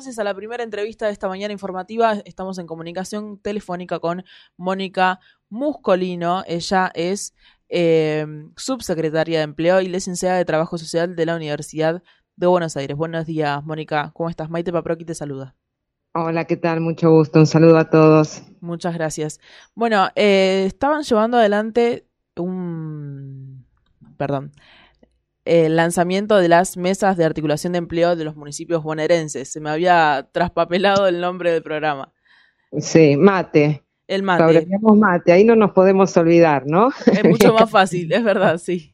entonces a la primera entrevista de esta mañana informativa. Estamos en comunicación telefónica con Mónica Muscolino. Ella es eh, subsecretaria de Empleo y licenciada de Trabajo Social de la Universidad de Buenos Aires. Buenos días, Mónica. ¿Cómo estás? Maite Paproqui te saluda. Hola, ¿qué tal? Mucho gusto. Un saludo a todos. Muchas gracias. Bueno, eh, estaban llevando adelante un... Perdón el lanzamiento de las mesas de articulación de empleo de los municipios bonaerenses. Se me había traspapelado el nombre del programa. Sí, mate. El mate. mate, ahí no nos podemos olvidar, ¿no? Es mucho más fácil, es verdad, sí.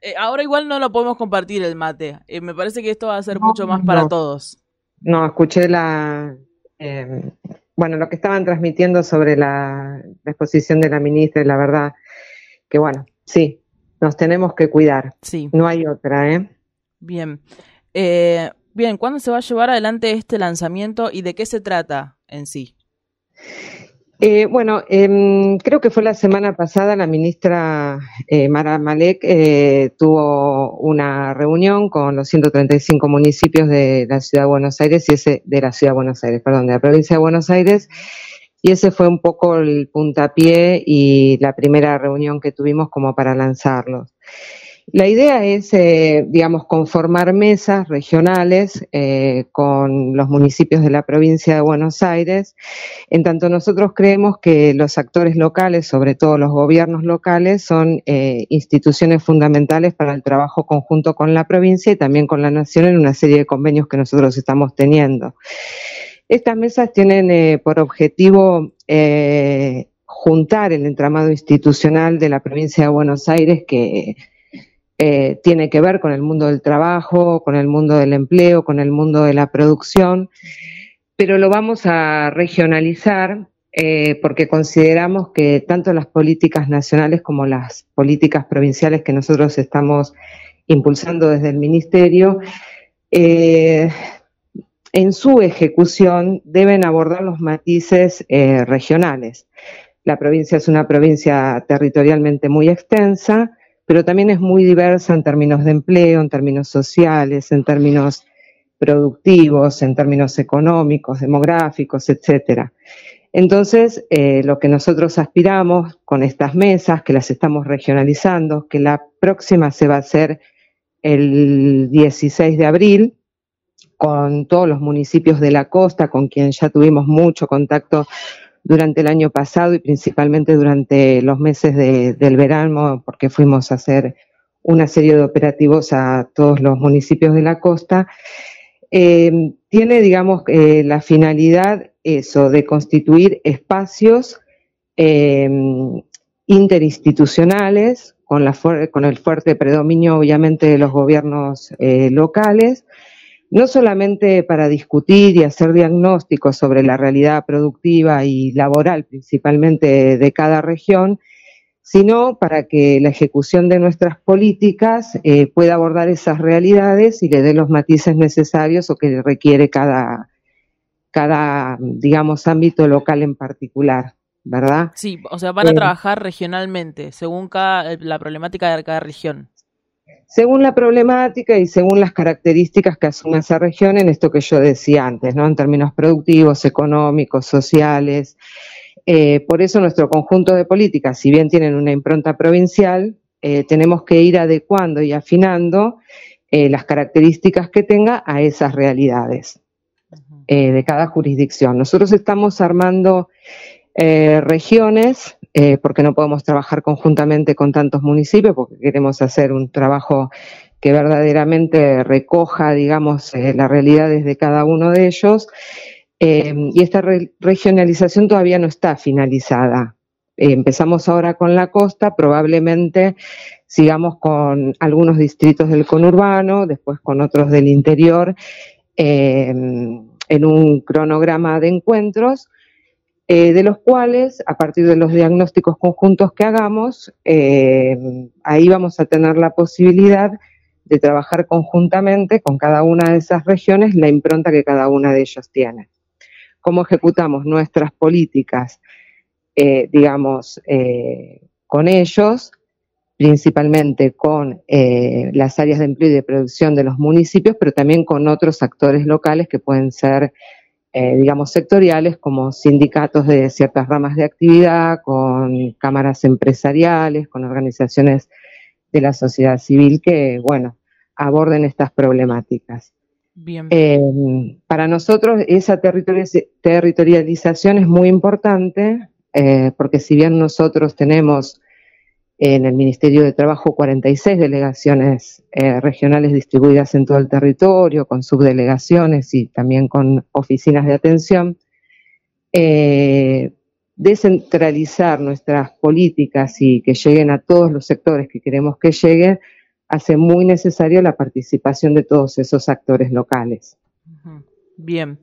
Eh, ahora igual no lo podemos compartir el mate. Eh, me parece que esto va a ser mucho más para todos. No, escuché la... Eh, bueno, lo que estaban transmitiendo sobre la, la exposición de la ministra, y la verdad que bueno, sí, nos tenemos que cuidar. Sí. No hay otra, ¿eh? Bien. Eh, bien, ¿cuándo se va a llevar adelante este lanzamiento y de qué se trata en sí? Eh, bueno, em, creo que fue la semana pasada la ministra eh, Mara Malek tuvo una reunión con los 135 municipios de la ciudad de Buenos Aires y ese de la ciudad de Buenos Aires, perdón, de la provincia de Buenos Aires y ese fue un poco el puntapié y la primera reunión que tuvimos como para lanzarlos. La idea es, eh, digamos, conformar mesas regionales eh, con los municipios de la provincia de Buenos Aires. En tanto nosotros creemos que los actores locales, sobre todo los gobiernos locales, son eh, instituciones fundamentales para el trabajo conjunto con la provincia y también con la nación en una serie de convenios que nosotros estamos teniendo. Estas mesas tienen eh, por objetivo eh, juntar el entramado institucional de la provincia de Buenos Aires que eh, tiene que ver con el mundo del trabajo, con el mundo del empleo, con el mundo de la producción, pero lo vamos a regionalizar porque consideramos que tanto las políticas nacionales como las políticas provinciales que nosotros estamos impulsando desde el Ministerio en su ejecución deben abordar los matices eh, regionales. La provincia es una provincia territorialmente muy extensa, pero también es muy diversa en términos de empleo, en términos sociales, en términos productivos, en términos económicos, demográficos, etcétera. Entonces, eh, lo que nosotros aspiramos con estas mesas, que las estamos regionalizando, que la próxima se va a hacer el 16 de abril, con todos los municipios de la costa, con quien ya tuvimos mucho contacto durante el año pasado y principalmente durante los meses del verano, porque fuimos a hacer una serie de operativos a todos los municipios de la costa. Eh, tiene, digamos, eh, la finalidad eso, de constituir espacios eh, interinstitucionales con, el fuerte predominio, obviamente, de los gobiernos locales, no solamente para discutir y hacer diagnósticos sobre la realidad productiva y laboral principalmente de cada región, sino para que la ejecución de nuestras políticas eh, pueda abordar esas realidades y le dé los matices necesarios o que requiere cada, cada, digamos, ámbito local en particular. ¿Verdad? Sí, o sea, van a eh, trabajar regionalmente, según cada, la problemática de cada región según la problemática y según las características que asume esa región en esto que yo decía antes, ¿no? En términos productivos, económicos, sociales. Eh, por eso nuestro conjunto de políticas, si bien tienen una impronta provincial, eh, tenemos que ir adecuando y afinando eh, las características que tenga a esas realidades de cada jurisdicción. Nosotros estamos armando regiones eh, porque no podemos trabajar conjuntamente con tantos municipios, porque queremos hacer un trabajo que verdaderamente recoja, digamos, eh, las realidades de cada uno de ellos. Eh, y esta regionalización todavía no está finalizada. empezamos ahora con la costa, probablemente sigamos con algunos distritos del conurbano, después con otros del interior, en un cronograma de encuentros eh, de los cuales, a partir de los diagnósticos conjuntos que hagamos, eh, ahí vamos a tener la posibilidad de trabajar conjuntamente con cada una de esas regiones la impronta que cada una de ellas tiene. Cómo ejecutamos nuestras políticas, eh, digamos, con ellos, principalmente con las áreas de empleo y de producción de los municipios, pero también con otros actores locales que pueden ser, eh, digamos, sectoriales, como sindicatos de ciertas ramas de actividad, con cámaras empresariales, con organizaciones de la sociedad civil que, bueno, aborden estas problemáticas. Bien. Eh, para nosotros esa territorialización es muy importante, porque si bien nosotros tenemos en el Ministerio de Trabajo 46 delegaciones eh, regionales distribuidas en todo el territorio, con subdelegaciones y también con oficinas de atención. Eh, descentralizar nuestras políticas y que lleguen a todos los sectores que queremos que lleguen hace muy necesario la participación de todos esos actores locales. Bien.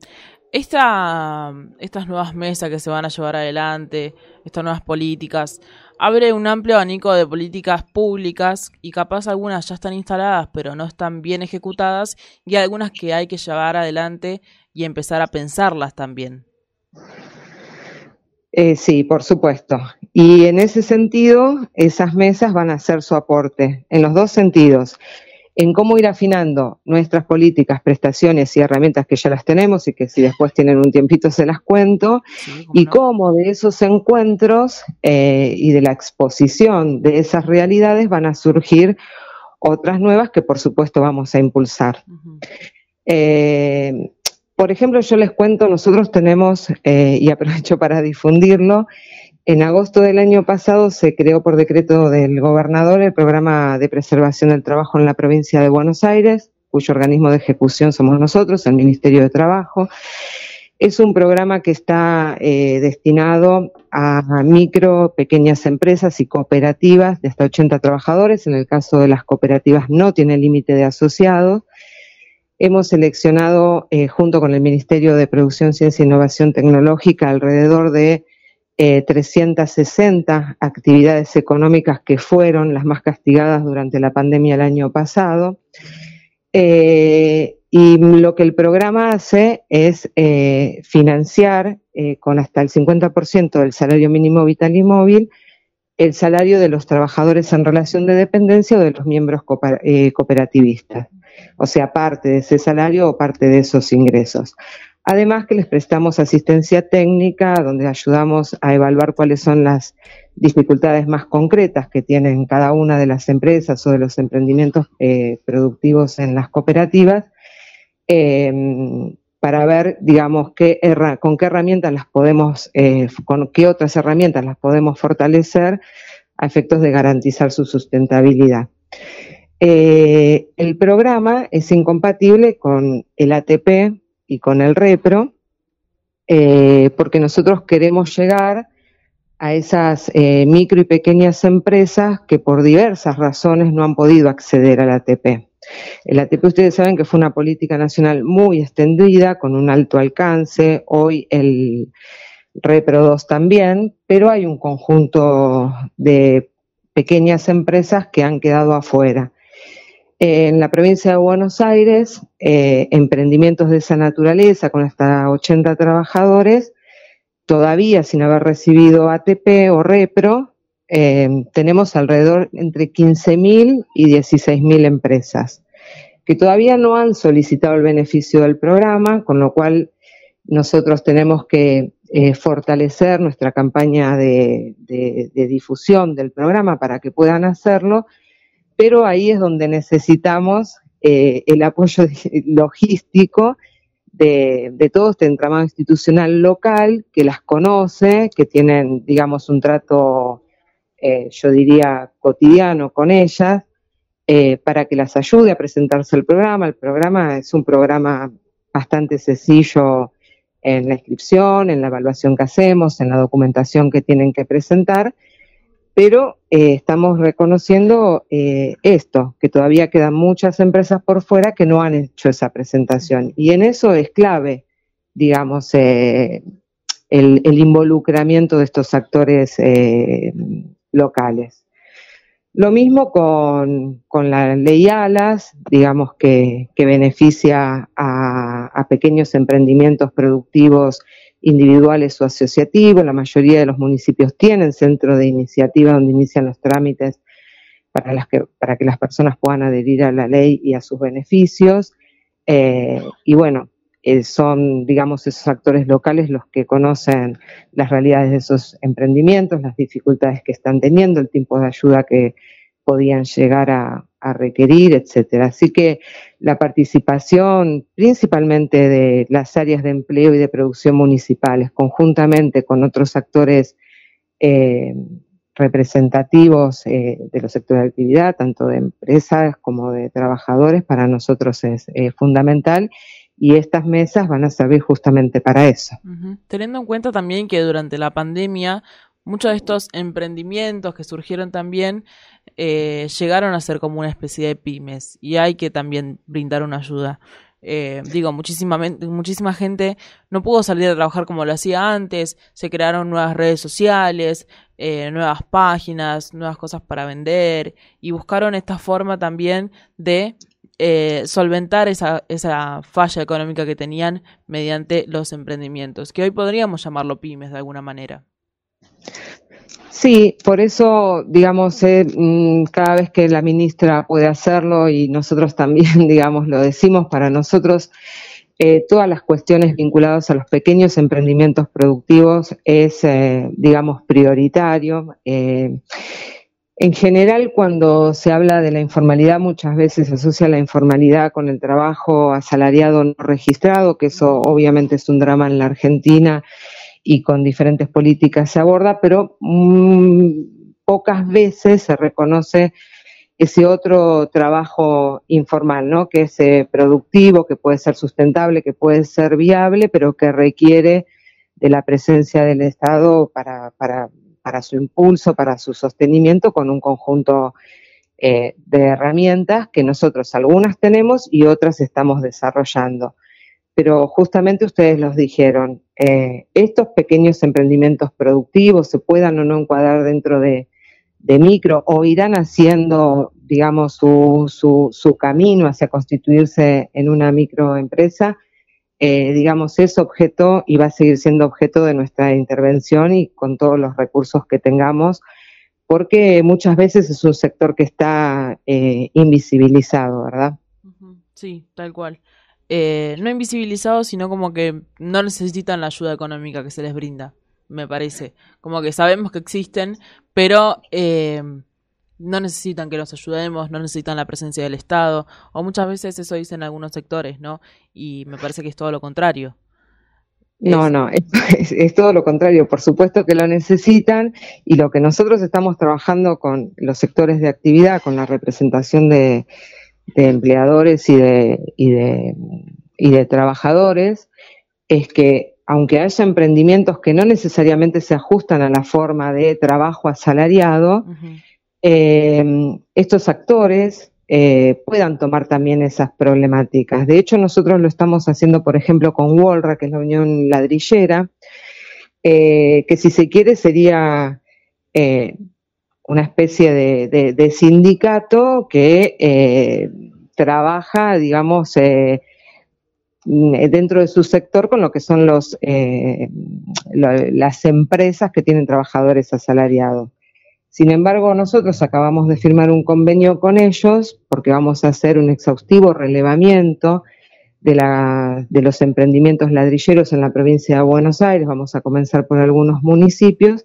Esta, estas nuevas mesas que se van a llevar adelante, estas nuevas políticas, abre un amplio abanico de políticas públicas y capaz algunas ya están instaladas pero no están bien ejecutadas y algunas que hay que llevar adelante y empezar a pensarlas también. Eh, sí, por supuesto. Y en ese sentido, esas mesas van a hacer su aporte, en los dos sentidos en cómo ir afinando nuestras políticas, prestaciones y herramientas que ya las tenemos y que si después tienen un tiempito se las cuento, y cómo de esos encuentros eh, y de la exposición de esas realidades van a surgir otras nuevas que por supuesto vamos a impulsar. Eh, por ejemplo, yo les cuento, nosotros tenemos, eh, y aprovecho para difundirlo, en agosto del año pasado se creó por decreto del gobernador el programa de preservación del trabajo en la provincia de Buenos Aires, cuyo organismo de ejecución somos nosotros, el Ministerio de Trabajo. Es un programa que está eh, destinado a micro, pequeñas empresas y cooperativas de hasta 80 trabajadores. En el caso de las cooperativas no tiene límite de asociados. Hemos seleccionado, eh, junto con el Ministerio de Producción, Ciencia e Innovación Tecnológica, alrededor de 360 eh, actividades económicas que fueron las más castigadas durante la pandemia el año pasado. Eh, y lo que el programa hace es eh, financiar con hasta el 50% del salario mínimo vital y móvil el salario de los trabajadores en relación de dependencia o de los miembros cooperativistas. O sea, parte de ese salario o parte de esos ingresos. Además que les prestamos asistencia técnica, donde ayudamos a evaluar cuáles son las dificultades más concretas que tienen cada una de las empresas o de los emprendimientos eh, productivos en las cooperativas, em, para ver, digamos, con qué herramientas las podemos, eh, con qué otras herramientas las podemos fortalecer a efectos de garantizar su sustentabilidad. Eh, el programa es incompatible con el ATP, y con el repro, eh, porque nosotros queremos llegar a esas eh, micro y pequeñas empresas que por diversas razones no han podido acceder al ATP. El ATP ustedes saben que fue una política nacional muy extendida, con un alto alcance, hoy el Repro 2 también, pero hay un conjunto de pequeñas empresas que han quedado afuera en la provincia de Buenos Aires, eh, emprendimientos de esa naturaleza con hasta 80 trabajadores, todavía sin haber recibido ATP o REPRO, eh, tenemos alrededor entre 15.000 y 16.000 empresas que todavía no han solicitado el beneficio del programa, con lo cual nosotros tenemos que eh, fortalecer nuestra campaña de difusión del programa para que puedan hacerlo pero ahí es donde necesitamos eh, el apoyo logístico de, todo este entramado institucional local que las conoce, que tienen, digamos, un trato, eh, yo diría, cotidiano con ellas, eh, para que las ayude a presentarse el programa. El programa es un programa bastante sencillo en la inscripción, en la evaluación que hacemos, en la documentación que tienen que presentar pero eh, estamos reconociendo eh, esto, que todavía quedan muchas empresas por fuera que no han hecho esa presentación. Y en eso es clave, digamos, eh, el, involucramiento de estos actores locales. Lo mismo con, la ley ALAS, digamos que, beneficia a pequeños emprendimientos productivos individuales o asociativos. La mayoría de los municipios tienen centro de iniciativa donde inician los trámites para, las que, para que las personas puedan adherir a la ley y a sus beneficios. Eh, y bueno, eh, son, digamos, esos actores locales los que conocen las realidades de esos emprendimientos, las dificultades que están teniendo, el tiempo de ayuda que podían llegar a, requerir, etcétera. Así que la participación principalmente de las áreas de empleo y de producción municipales, conjuntamente con otros actores eh, representativos eh, de los sectores de actividad, tanto de empresas como de trabajadores, para nosotros es fundamental y estas mesas van a servir justamente para eso. Teniendo en cuenta también que durante la pandemia muchos de estos emprendimientos que surgieron también eh, llegaron a ser como una especie de pymes y hay que también brindar una ayuda. Eh, digo, muchísima, muchísima gente no pudo salir a trabajar como lo hacía antes, se crearon nuevas redes sociales, eh, nuevas páginas, nuevas cosas para vender y buscaron esta forma también de eh, solventar esa, esa falla económica que tenían mediante los emprendimientos, que hoy podríamos llamarlo pymes de alguna manera. Sí, por eso, digamos, eh, mm, cada vez que la ministra puede hacerlo y nosotros también, digamos, lo decimos, para nosotros eh, todas las cuestiones vinculadas a los pequeños emprendimientos productivos es, digamos, prioritario. En general, cuando se habla de la informalidad, muchas veces se asocia la informalidad con el trabajo asalariado no registrado, que eso obviamente es un drama en la Argentina y con diferentes políticas se aborda, pero mm, pocas veces se reconoce ese otro trabajo informal, ¿no? Que es eh, productivo, que puede ser sustentable, que puede ser viable, pero que requiere de la presencia del Estado para, para para su impulso, para su sostenimiento, con un conjunto eh, de herramientas que nosotros algunas tenemos y otras estamos desarrollando. Pero justamente ustedes los dijeron, eh, estos pequeños emprendimientos productivos se puedan o no encuadrar dentro de, micro o irán haciendo, digamos, su, su, su camino hacia constituirse en una microempresa, eh, digamos, es objeto y va a seguir siendo objeto de nuestra intervención y con todos los recursos que tengamos, porque muchas veces es un sector que está eh, invisibilizado, ¿verdad? Sí, tal cual. Eh, no invisibilizado, sino como que no necesitan la ayuda económica que se les brinda, me parece. Como que sabemos que existen, pero no necesitan que los ayudemos, no necesitan la presencia del Estado, o muchas veces eso dicen algunos sectores, ¿no? Y me parece que es todo lo contrario. No, no, es, todo lo contrario. Por supuesto que lo necesitan y lo que nosotros estamos trabajando con los sectores de actividad, con la representación de, empleadores y de, y de, y de trabajadores, es que aunque haya emprendimientos que no necesariamente se ajustan a la forma de trabajo asalariado, eh, estos actores eh, puedan tomar también esas problemáticas. De hecho, nosotros lo estamos haciendo, por ejemplo, con WOLRA, que es la Unión Ladrillera, eh, que si se quiere sería una especie de, sindicato que trabaja, digamos, dentro de su sector con lo que son los, las empresas que tienen trabajadores asalariados. Sin embargo, nosotros acabamos de firmar un convenio con ellos porque vamos a hacer un exhaustivo relevamiento de, los emprendimientos ladrilleros en la provincia de Buenos Aires. Vamos a comenzar por algunos municipios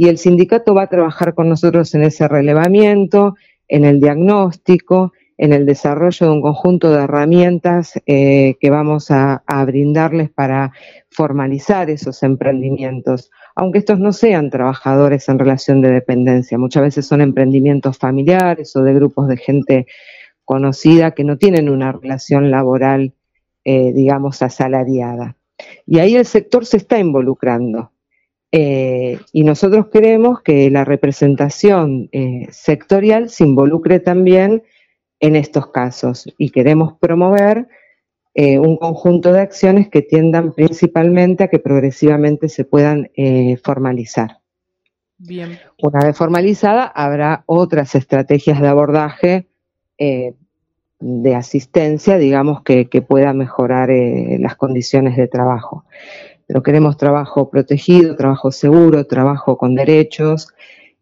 y el sindicato va a trabajar con nosotros en ese relevamiento, en el diagnóstico, en el desarrollo de un conjunto de herramientas eh, que vamos a brindarles para formalizar esos emprendimientos aunque estos no sean trabajadores en relación de dependencia. Muchas veces son emprendimientos familiares o de grupos de gente conocida que no tienen una relación laboral, eh, digamos, asalariada. Y ahí el sector se está involucrando. Eh, y nosotros queremos que la representación eh, sectorial se involucre también en estos casos y queremos promover eh, un conjunto de acciones que tiendan principalmente a que progresivamente se puedan formalizar. Bien. Una vez formalizada, habrá otras estrategias de abordaje de asistencia, digamos, que, que pueda mejorar las condiciones de trabajo. Pero queremos trabajo protegido, trabajo seguro, trabajo con derechos.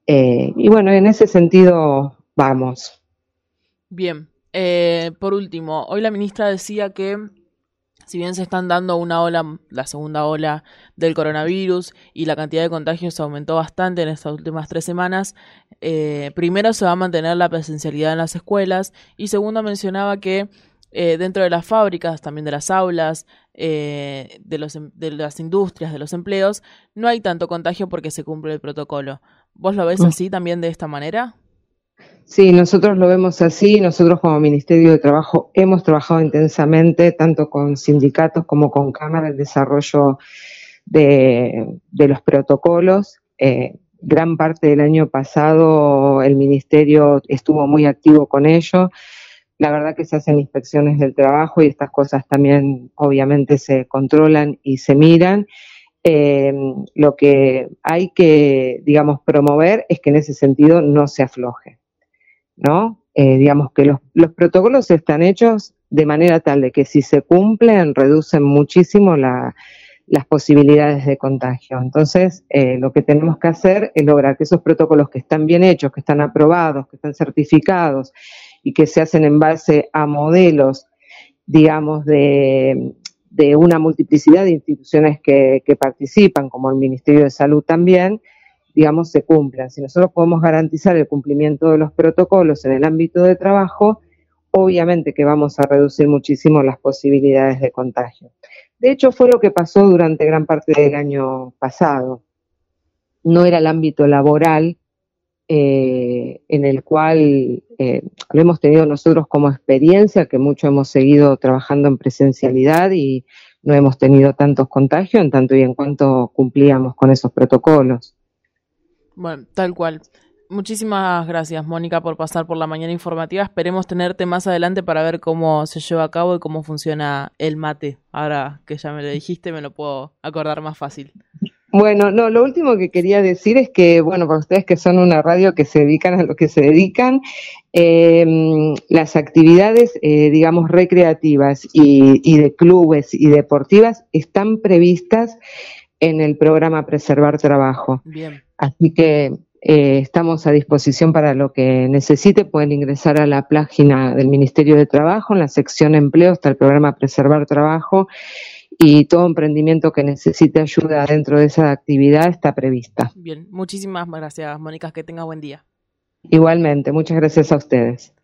y bueno, en ese sentido vamos. Bien, eh, por último, hoy la ministra decía que si bien se están dando una ola, la segunda ola del coronavirus y la cantidad de contagios aumentó bastante en estas últimas tres semanas, eh, primero se va a mantener la presencialidad en las escuelas y segundo mencionaba que eh, dentro de las fábricas, también de las aulas, eh, de, los, em, de las industrias, de los empleos, no hay tanto contagio porque se cumple el protocolo. ¿Vos lo ves mm. así también de esta manera? Sí, nosotros lo vemos así. Nosotros como Ministerio de Trabajo hemos trabajado intensamente, tanto con sindicatos como con cámaras, el desarrollo de, los protocolos. Eh, gran parte del año pasado el Ministerio estuvo muy activo con ello. La verdad que se hacen inspecciones del trabajo y estas cosas también obviamente se controlan y se miran. Eh, lo que hay que, digamos, promover es que en ese sentido no se afloje. ¿no? Eh, digamos que los, protocolos están hechos de manera tal de que si se cumplen reducen muchísimo las posibilidades de contagio. Entonces, eh, lo que tenemos que hacer es lograr que esos protocolos que están bien hechos, que están aprobados, que están certificados y que se hacen en base a modelos, digamos, de, una multiplicidad de instituciones que participan, como el Ministerio de Salud también, digamos, se cumplan. Si nosotros podemos garantizar el cumplimiento de los protocolos en el ámbito de trabajo, obviamente que vamos a reducir muchísimo las posibilidades de contagio. De hecho, fue lo que pasó durante gran parte del año pasado. No era el ámbito laboral eh, en el cual eh, lo hemos tenido nosotros como experiencia, que mucho hemos seguido trabajando en presencialidad y no hemos tenido tantos contagios en tanto y en cuanto cumplíamos con esos protocolos. Bueno, tal cual. Muchísimas gracias, Mónica, por pasar por la mañana informativa. Esperemos tenerte más adelante para ver cómo se lleva a cabo y cómo funciona el mate. Ahora que ya me lo dijiste, me lo puedo acordar más fácil. Bueno, no, lo último que quería decir es que, bueno, para ustedes que son una radio que se dedican a lo que se dedican, em, las actividades, eh, digamos, recreativas y, y de clubes y deportivas están previstas en el programa Preservar Trabajo. Bien. Así que eh, estamos a disposición para lo que necesite. Pueden ingresar a la página del Ministerio de Trabajo, en la sección empleo está el programa Preservar Trabajo y todo emprendimiento que necesite ayuda dentro de esa actividad está prevista. Bien, muchísimas gracias, Mónica. Que tenga buen día. Igualmente, muchas gracias a ustedes.